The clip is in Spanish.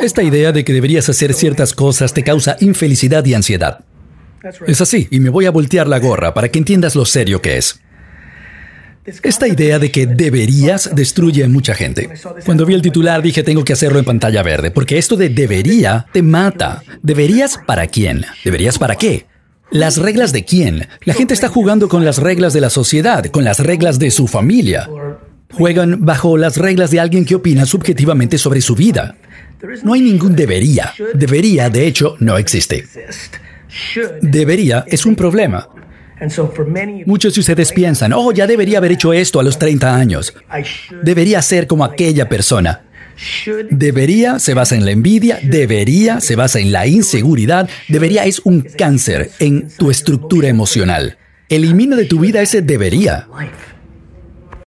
Esta idea de que deberías hacer ciertas cosas te causa infelicidad y ansiedad. Es así, y me voy a voltear la gorra para que entiendas lo serio que es. Esta idea de que deberías destruye a mucha gente. Cuando vi el titular dije tengo que hacerlo en pantalla verde, porque esto de debería te mata. ¿Deberías para quién? ¿Deberías para qué? ¿Las reglas de quién? La gente está jugando con las reglas de la sociedad, con las reglas de su familia. Juegan bajo las reglas de alguien que opina subjetivamente sobre su vida. No hay ningún debería. Debería, de hecho, no existe. Debería es un problema. Muchos de ustedes piensan, oh, ya debería haber hecho esto a los 30 años. Debería ser como aquella persona. Debería se basa en la envidia, debería se basa en la inseguridad, debería es un cáncer en tu estructura emocional. Elimina de tu vida ese debería.